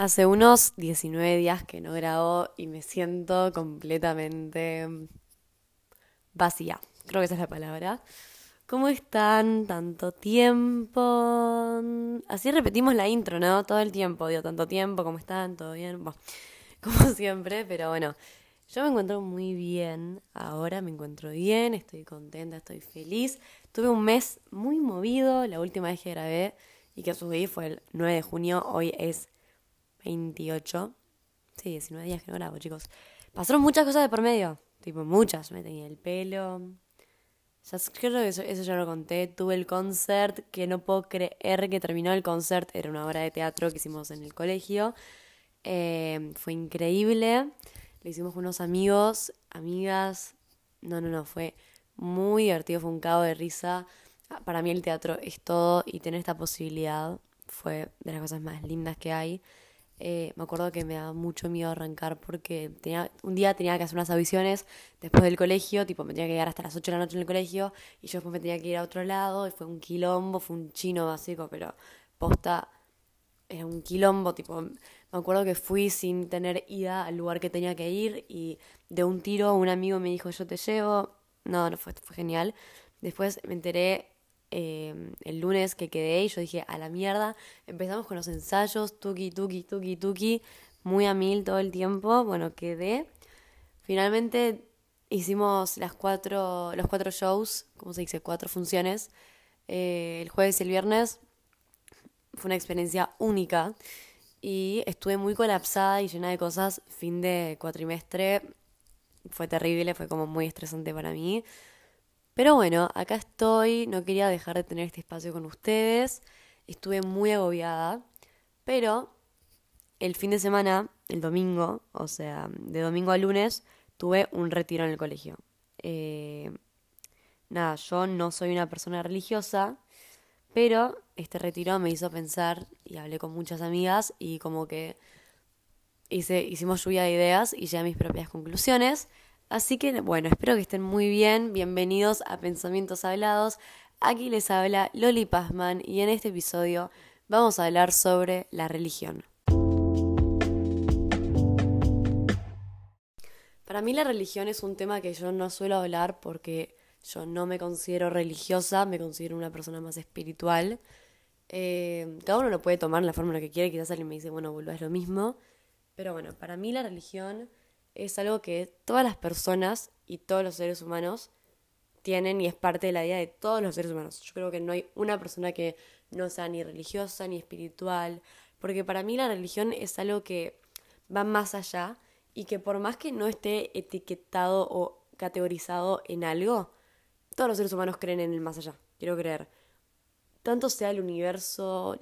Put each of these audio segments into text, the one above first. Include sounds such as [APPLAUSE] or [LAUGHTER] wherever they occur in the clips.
Hace unos 19 días que no grabo y me siento completamente vacía. Creo que esa es la palabra. ¿Cómo están? Tanto tiempo. Así repetimos la intro, ¿no? Todo el tiempo, digo, tanto tiempo, ¿cómo están? ¿Todo bien? [LAUGHS] Como siempre, pero bueno, yo me encuentro muy bien. Ahora me encuentro bien, estoy contenta, estoy feliz. Tuve un mes muy movido. La última vez que grabé y que subí fue el 9 de junio. Hoy es 28. Sí, 19 días que no grabo, chicos. Pasaron muchas cosas de por medio. Tipo, muchas. Me tenía el pelo. Ya, creo que eso, ya lo conté. Tuve el concert que no puedo creer que terminó el concert. Era una obra de teatro que hicimos en el colegio. Eh, fue increíble. Lo hicimos con unos amigos, amigas. No, no, no. Fue muy divertido. Fue un cabo de risa. Para mí el teatro es todo y tener esta posibilidad fue de las cosas más lindas que hay. Eh, me acuerdo que me daba mucho miedo arrancar porque tenía, un día tenía que hacer unas audiciones después del colegio, tipo me tenía que quedar hasta las 8 de la noche en el colegio y yo después me tenía que ir a otro lado y fue un quilombo, fue un chino básico, pero posta era un quilombo, tipo me acuerdo que fui sin tener ida al lugar que tenía que ir y de un tiro un amigo me dijo yo te llevo, no, no fue, fue genial. Después me enteré Em, el lunes que quedé y yo dije, a la mierda, empezamos con los ensayos, tuki, tuki, tuki, tuki, muy a mil todo el tiempo, bueno, quedé. Finalmente hicimos las cuatro, los cuatro shows, ¿cómo se dice? Cuatro funciones, eh, el jueves y el viernes. Fue una experiencia única y estuve muy colapsada y llena de cosas. Fin de cuatrimestre fue terrible, fue como muy estresante para mí. Pero bueno, acá estoy, no quería dejar de tener este espacio con ustedes, estuve muy agobiada, pero el fin de semana, el domingo, o sea, de domingo a lunes, tuve un retiro en el colegio. Eh, nada, yo no soy una persona religiosa, pero este retiro me hizo pensar y hablé con muchas amigas y como que hice, hicimos lluvia de ideas y llegué a mis propias conclusiones. Así que bueno, espero que estén muy bien. Bienvenidos a Pensamientos Hablados. Aquí les habla Loli Pazman y en este episodio vamos a hablar sobre la religión. Para mí la religión es un tema que yo no suelo hablar porque yo no me considero religiosa, me considero una persona más espiritual. Eh, cada uno lo puede tomar la forma que quiere, quizás alguien me dice, bueno, vuelvo es lo mismo. Pero bueno, para mí la religión es algo que todas las personas y todos los seres humanos tienen y es parte de la vida de todos los seres humanos. Yo creo que no hay una persona que no sea ni religiosa ni espiritual, porque para mí la religión es algo que va más allá y que por más que no esté etiquetado o categorizado en algo, todos los seres humanos creen en el más allá, quiero creer. Tanto sea el universo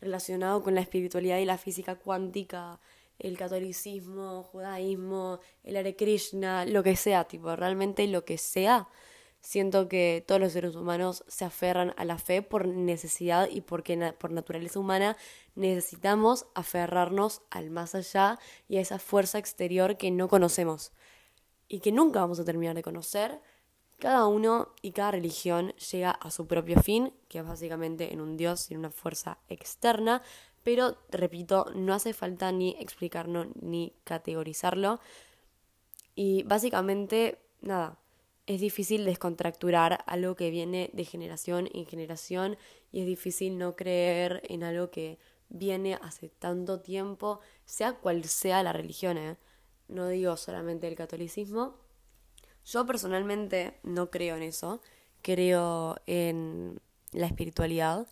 relacionado con la espiritualidad y la física cuántica, el catolicismo, judaísmo, el Hare Krishna, lo que sea, tipo, realmente lo que sea. Siento que todos los seres humanos se aferran a la fe por necesidad y porque por naturaleza humana necesitamos aferrarnos al más allá y a esa fuerza exterior que no conocemos y que nunca vamos a terminar de conocer. Cada uno y cada religión llega a su propio fin, que es básicamente en un Dios en una fuerza externa, pero, repito, no hace falta ni explicarlo ni categorizarlo. Y básicamente, nada, es difícil descontracturar algo que viene de generación en generación y es difícil no creer en algo que viene hace tanto tiempo, sea cual sea la religión, ¿eh? no digo solamente el catolicismo. Yo personalmente no creo en eso, creo en la espiritualidad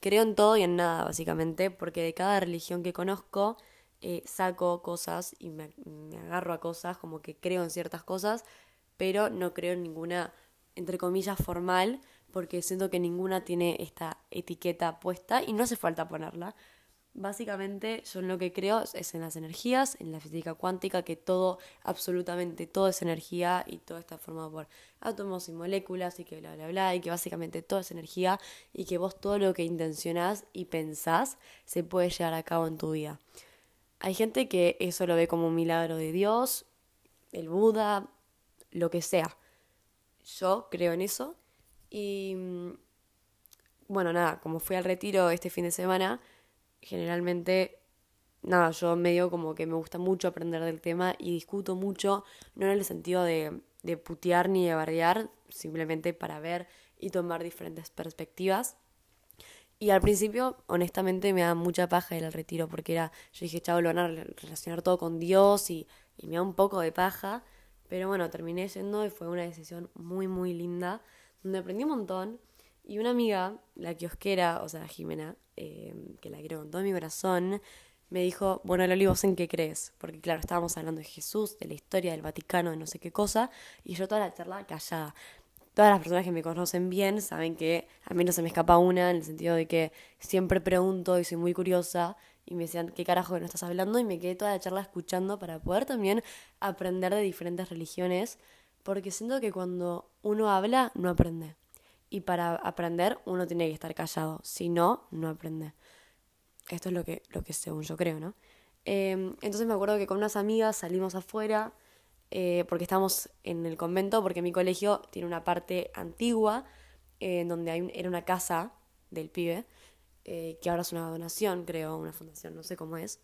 creo en todo y en nada, básicamente, porque de cada religión que conozco eh, saco cosas y me, agarro a cosas, como que creo en ciertas cosas, pero no creo en ninguna, entre comillas, formal, porque siento que ninguna tiene esta etiqueta puesta y no hace falta ponerla. Básicamente yo en lo que creo es en las energías, en la física cuántica, que todo, absolutamente todo es energía y todo está formado por átomos y moléculas y que bla, bla, bla, y que básicamente todo es energía y que vos todo lo que intencionás y pensás se puede llevar a cabo en tu vida. Hay gente que eso lo ve como un milagro de Dios, el Buda, lo que sea. Yo creo en eso y mm, bueno, nada, como fui al retiro este fin de semana, generalmente nada, yo medio como que me gusta mucho aprender del tema y discuto mucho, no en el sentido de, de putear ni de bardear, simplemente para ver y tomar diferentes perspectivas. Y al principio, honestamente, me da mucha paja el retiro, porque era, yo dije, chavo, lo van a relacionar todo con Dios y, y me da un poco de paja. Pero bueno, terminé yendo y fue una decisión muy, muy linda, donde aprendí un montón. Y una amiga, la kiosquera, o sea, Jimena, eh, que la quiero con todo mi corazón, me dijo, bueno, Loli, ¿vos en qué crees? Porque claro, estábamos hablando de Jesús, de la historia del Vaticano, de no sé qué cosa, y yo toda la charla callada todas las personas que me conocen bien saben que a mí no se me escapa una, en el sentido de que siempre pregunto y soy muy curiosa y me decían, ¿qué carajo que no estás hablando? Y me quedé toda la charla escuchando para poder también aprender de diferentes religiones, porque siento que cuando uno habla, no aprende. Y para aprender, uno tiene que estar callado, si no, no aprende. Esto es lo que, lo que según yo creo, ¿no? Em, entonces me acuerdo que con unas amigas salimos afuera eh, porque estamos en el convento, porque mi colegio tiene una parte antigua, eh, en donde hay, era una casa del pibe, eh, que ahora es una donación, creo, una fundación, no sé cómo es.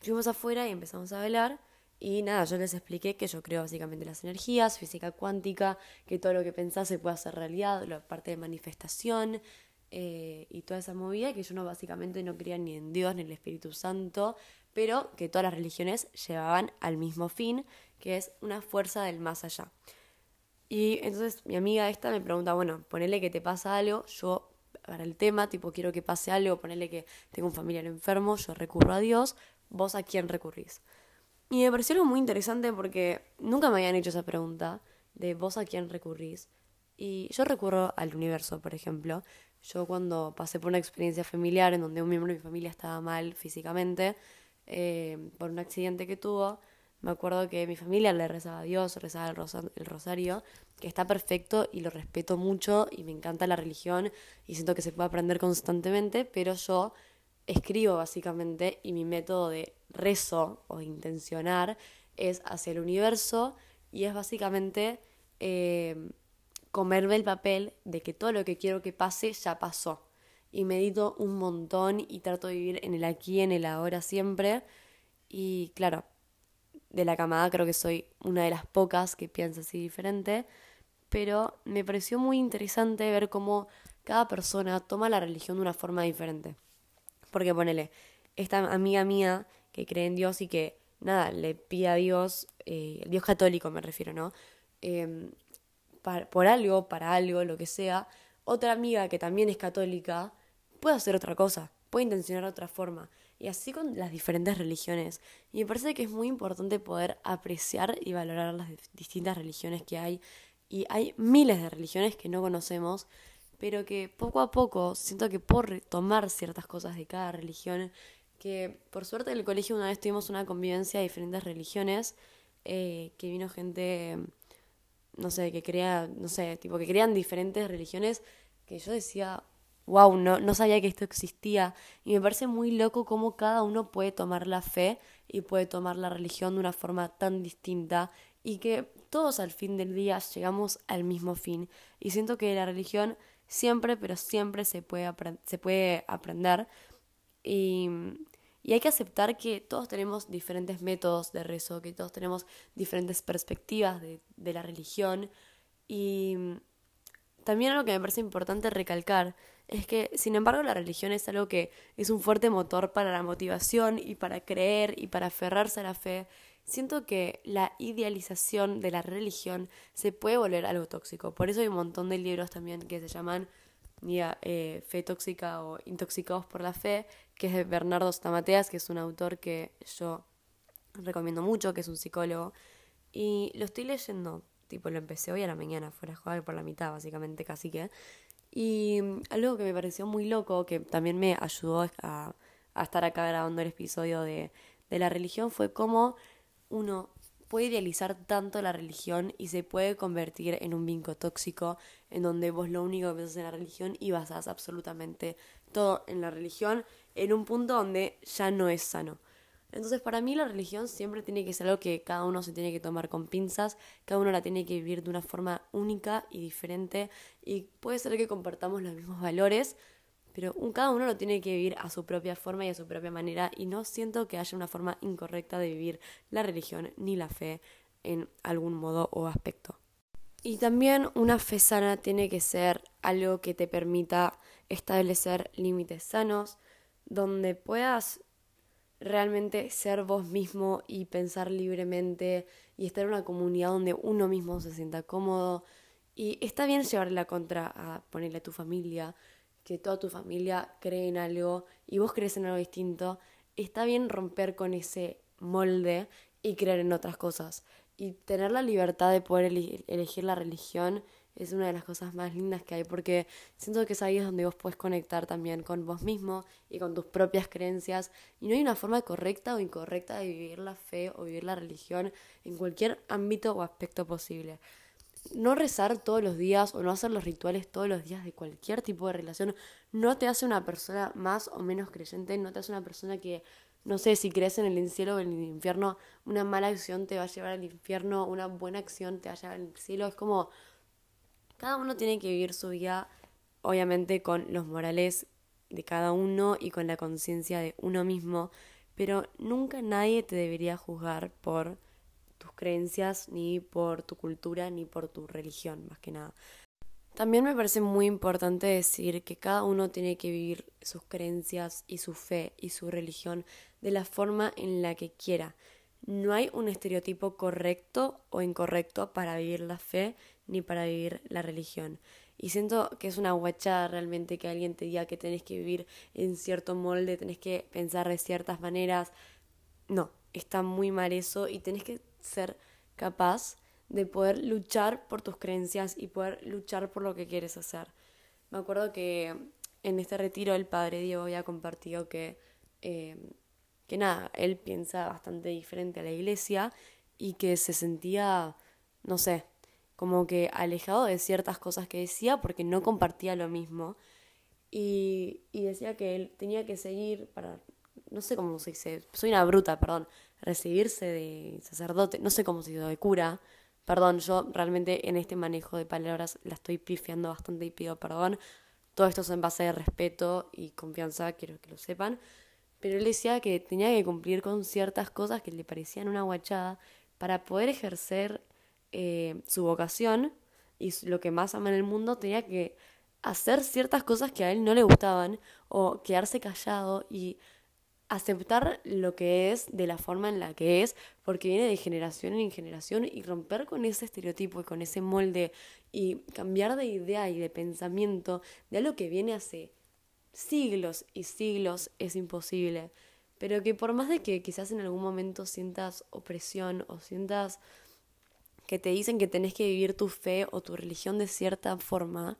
Fuimos afuera y empezamos a velar. Y nada, yo les expliqué que yo creo básicamente las energías, física cuántica, que todo lo que pensás se puede hacer realidad, la parte de manifestación y toda esa movida, que yo no básicamente no creía ni en Dios ni en el Espíritu Santo, pero que todas las religiones llevaban al mismo fin, que es una fuerza del más allá. Y entonces mi amiga esta me pregunta, bueno, ponele que te pasa algo, yo para el tema, tipo quiero que pase algo, ponele que tengo un familiar enfermo, yo recurro a Dios, vos a quién recurrís. Y me pareció algo muy interesante porque nunca me habían hecho esa pregunta de vos a quién recurrís. Y yo recurro al universo, por ejemplo. Yo cuando pasé por una experiencia familiar en donde un miembro de mi familia estaba mal físicamente, eh, por un accidente que tuvo, me acuerdo que mi familia le rezaba a Dios, rezaba el, rosario, que está perfecto y lo respeto mucho y me encanta la religión y siento que se puede aprender constantemente, pero yo escribo básicamente y mi método de rezo o intencionar es hacia el universo y es básicamente eh, comerme el papel de que todo lo que quiero que pase ya pasó. Y medito un montón y trato de vivir en el aquí, en el ahora siempre. Y claro, de la camada, creo que soy una de las pocas que piensa así diferente, pero me pareció muy interesante ver cómo cada persona toma la religión de una forma diferente. Porque ponele, esta amiga mía que cree en Dios y que, nada, le pide a Dios, eh, Dios católico me refiero, ¿no? Em, por algo, para algo, lo que sea, otra amiga que también es católica puede hacer otra cosa, puede intencionar otra forma. Y así con las diferentes religiones. Y me parece que es muy importante poder apreciar y valorar las distintas religiones que hay. Y hay miles de religiones que no conocemos, pero que poco a poco siento que por tomar ciertas cosas de cada religión, que por suerte en el colegio una vez tuvimos una convivencia de diferentes religiones, eh, que vino gente, no sé, que crea, no sé, tipo que crean diferentes religiones, que yo decía, wow, no, no sabía que esto existía. Y me parece muy loco cómo cada uno puede tomar la fe y puede tomar la religión de una forma tan distinta y que todos al fin del día llegamos al mismo fin. Y siento que la religión siempre, pero siempre se puede, se puede aprender. Y, y hay que aceptar que todos tenemos diferentes métodos de rezo, que todos tenemos diferentes perspectivas de, la religión. Y también algo que me parece importante recalcar es que, sin embargo, la religión es algo que es un fuerte motor para la motivación y para creer y para aferrarse a la fe. Siento que la idealización de la religión se puede volver algo tóxico. Por eso hay un montón de libros también que se llaman eh, Fe Tóxica o Intoxicados por la Fe, que es de Bernardo Stamateas, que es un autor que yo recomiendo mucho, que es un psicólogo. Y lo estoy leyendo, tipo lo empecé hoy a la mañana, fuera jugar por la mitad, básicamente, casi que. Y mm, algo que me pareció muy loco, que también me ayudó a, estar acá grabando el episodio de, de la religión, fue cómo uno puede idealizar tanto la religión y se puede convertir en un vinco tóxico en donde vos lo único que pensás en la religión y basás absolutamente todo en la religión en un punto donde ya no es sano. Entonces para mí la religión siempre tiene que ser algo que cada uno se tiene que tomar con pinzas, cada uno la tiene que vivir de una forma única y diferente y puede ser que compartamos los mismos valores, pero cada uno lo tiene que vivir a su propia forma y a su propia manera y no siento que haya una forma incorrecta de vivir la religión ni la fe en algún modo o aspecto. Y también una fe sana tiene que ser algo que te permita establecer límites sanos, donde puedas realmente ser vos mismo y pensar libremente y estar en una comunidad donde uno mismo se sienta cómodo. Y está bien llevarle la contra a ponerle a tu familia, que toda tu familia cree en algo y vos crees en algo distinto. Está bien romper con ese molde y creer en otras cosas. Y tener la libertad de poder elegir la religión es una de las cosas más lindas que hay, porque siento que es ahí es donde vos puedes conectar también con vos mismo y con tus propias creencias. Y no hay una forma correcta o incorrecta de vivir la fe o vivir la religión en cualquier ámbito o aspecto posible. No rezar todos los días o no hacer los rituales todos los días de cualquier tipo de relación no te hace una persona más o menos creyente, no te hace una persona que no sé, si crees en el cielo o en el infierno, una mala acción te va a llevar al infierno, una buena acción te va a llevar al cielo. Es como, cada uno tiene que vivir su vida, obviamente, con los morales de cada uno y con la conciencia de uno mismo, pero nunca nadie te debería juzgar por tus creencias, ni por tu cultura, ni por tu religión, más que nada. También me parece muy importante decir que cada uno tiene que vivir sus creencias y su fe y su religión de la forma en la que quiera. No hay un estereotipo correcto o incorrecto para vivir la fe ni para vivir la religión. Y siento que es una guachada realmente que alguien te diga que tenés que vivir en cierto molde, tenés que pensar de ciertas maneras. No, está muy mal eso y tenés que ser capaz de poder luchar por tus creencias y poder luchar por lo que quieres hacer. Me acuerdo que en este retiro el padre Diego había compartido que, eh, que nada, él piensa bastante diferente a la iglesia y que se sentía, no sé, como que alejado de ciertas cosas que decía porque no compartía lo mismo. Y, y decía que él tenía que seguir para, no sé cómo se dice, soy una bruta, perdón, recibirse de sacerdote, no sé cómo se dice, de cura, Perdón, yo realmente en este manejo de palabras la estoy pifiando bastante y pido perdón. Todo esto es en base de respeto y confianza, quiero que lo sepan. Pero él decía que tenía que cumplir con ciertas cosas que le parecían una guachada para poder ejercer eh, su vocación y lo que más ama en el mundo, tenía que hacer ciertas cosas que a él no le gustaban o quedarse callado y aceptar lo que es de la forma en la que es, porque viene de generación en generación y romper con ese estereotipo y con ese molde y cambiar de idea y de pensamiento de algo que viene hace siglos y siglos es imposible. Pero que por más de que quizás en algún momento sientas opresión o sientas que te dicen que tenés que vivir tu fe o tu religión de cierta forma,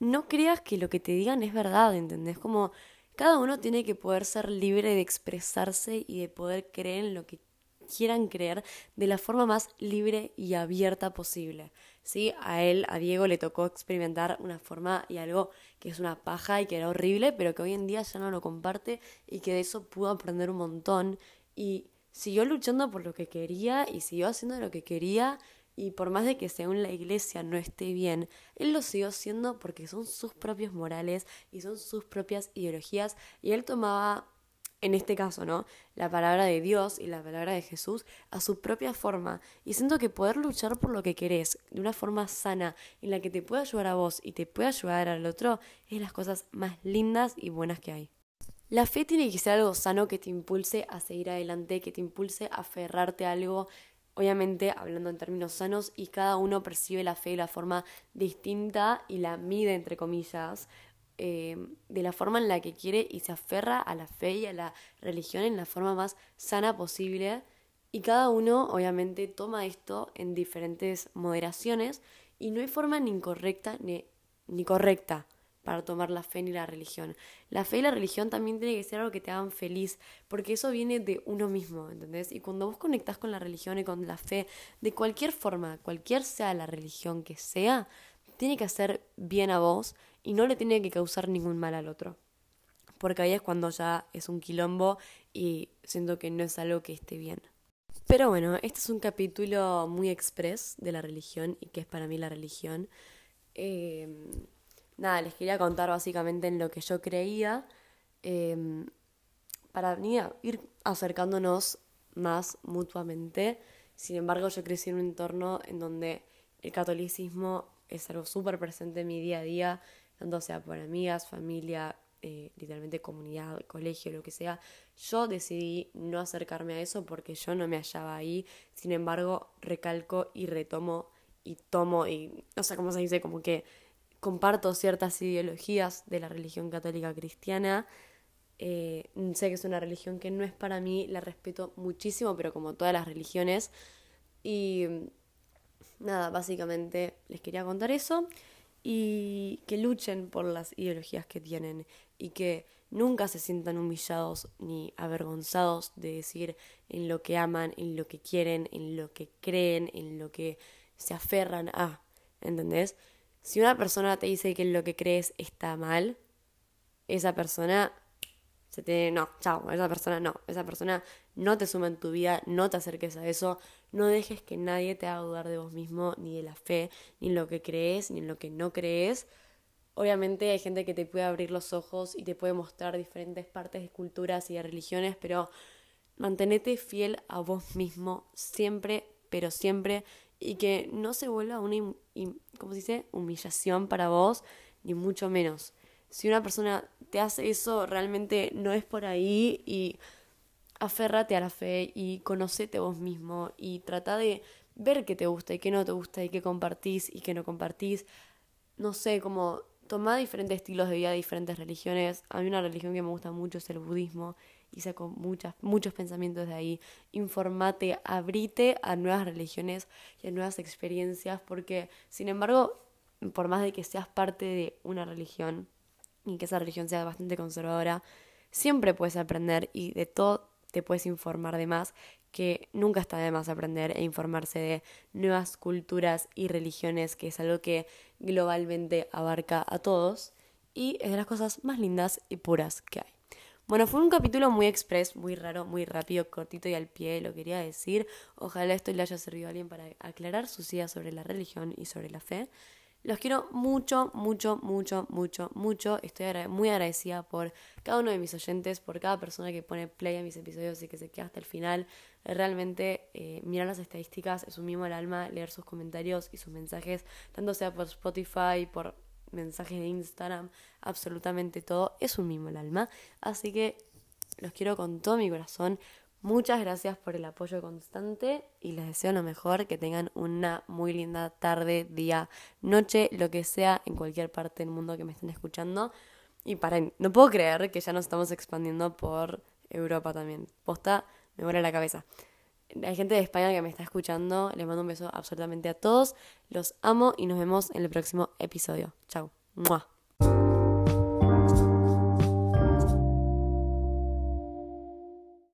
no creas que lo que te digan es verdad, ¿entendés? Como cada uno tiene que poder ser libre de expresarse y de poder creer en lo que quieran creer de la forma más libre y abierta posible. ¿Sí? A él, a Diego, le tocó experimentar una forma y algo que es una paja y que era horrible, pero que hoy en día ya no lo comparte y que de eso pudo aprender un montón y siguió luchando por lo que quería y siguió haciendo lo que quería y por más de que según la iglesia no esté bien, él lo siguió siendo porque son sus propios morales y son sus propias ideologías y él tomaba, en este caso, ¿no? La palabra de Dios y la palabra de Jesús a su propia forma y siento que poder luchar por lo que querés de una forma sana en la que te pueda ayudar a vos y te pueda ayudar al otro es las cosas más lindas y buenas que hay. La fe tiene que ser algo sano que te impulse a seguir adelante, que te impulse a aferrarte a algo obviamente hablando en términos sanos y cada uno percibe la fe de la forma distinta y la mide entre comillas eh, de la forma en la que quiere y se aferra a la fe y a la religión en la forma más sana posible. Y cada uno obviamente toma esto en diferentes moderaciones y no hay forma ni incorrecta ni, ni correcta para tomar la fe ni la religión. La fe y la religión también tiene que ser algo que te hagan feliz, porque eso viene de uno mismo, ¿entendés? Y cuando vos conectás con la religión y con la fe, de cualquier forma, cualquier sea la religión que sea, tiene que hacer bien a vos y no le tiene que causar ningún mal al otro. Porque ahí es cuando ya es un quilombo y siento que no es algo que esté bien. Pero bueno, este es un capítulo muy express de la religión y que es para mí la religión. Eh, nada, les quería contar básicamente en lo que yo creía em, para ir acercándonos más mutuamente. Sin embargo, yo crecí en un entorno en donde el catolicismo es algo súper presente en mi día a día, tanto sea por amigas, familia, eh, literalmente comunidad, colegio, lo que sea. Yo decidí no acercarme a eso porque yo no me hallaba ahí. Sin embargo, recalco y retomo y tomo y no sé cómo se dice, como que comparto ciertas ideologías de la religión católica cristiana. Eh, sé que es una religión que no es para mí, la respeto muchísimo, pero como todas las religiones. Y nada, básicamente les quería contar eso y que luchen por las ideologías que tienen y que nunca se sientan humillados ni avergonzados de decir en lo que aman, en lo que quieren, en lo que creen, en lo que se aferran a, ¿entendés? Si una persona te dice que lo que crees está mal, esa persona se te... No, chao, esa persona no, esa persona no te suma en tu vida, no te acerques a eso, no dejes que nadie te haga dudar de vos mismo, ni de la fe, ni en lo que crees, ni en lo que no crees. Obviamente hay gente que te puede abrir los ojos y te puede mostrar diferentes partes de culturas y de religiones, pero mantenete fiel a vos mismo siempre, pero siempre, y que no se vuelva una, ¿cómo se dice? humillación para vos, ni mucho menos. Si una persona te hace eso, realmente no es por ahí y aférrate a la fe y conocete vos mismo y trata de ver qué te gusta y qué no te gusta y qué compartís y qué no compartís. No sé, como tomar diferentes estilos de vida diferentes religiones. A mí una religión que me gusta mucho es el budismo y saco muchas, muchos pensamientos de ahí. Informate, abrite a nuevas religiones y a nuevas experiencias porque, sin embargo, por más de que seas parte de una religión y que esa religión sea bastante conservadora, siempre puedes aprender y de todo te puedes informar de más, que nunca está de más aprender e informarse de nuevas culturas y religiones, que es algo que globalmente abarca a todos y es de las cosas más lindas y puras que hay. Bueno, fue un capítulo muy express, muy raro, muy rápido, cortito y al pie, lo quería decir. Ojalá esto le haya servido a alguien para aclarar sus ideas sobre la religión y sobre la fe. Los quiero mucho, mucho, mucho, mucho, mucho. Estoy muy agradecida por cada uno de mis oyentes, por cada persona que pone play a mis episodios y que se queda hasta el final. Realmente eh, mirar las estadísticas es un mimo al alma, leer sus comentarios y sus mensajes, tanto sea por Spotify, por mensajes de Instagram, absolutamente todo, es un mimo al alma. Así que los quiero con todo mi corazón. Muchas gracias por el apoyo constante y les deseo lo mejor, que tengan una muy linda tarde, día, noche, lo que sea, en cualquier parte del mundo que me estén escuchando. Y para no puedo creer que ya nos estamos expandiendo por Europa también. Posta, me muere la cabeza. Hay gente de España que me está escuchando, les mando un beso absolutamente a todos, los amo y nos vemos en el próximo episodio. Chao.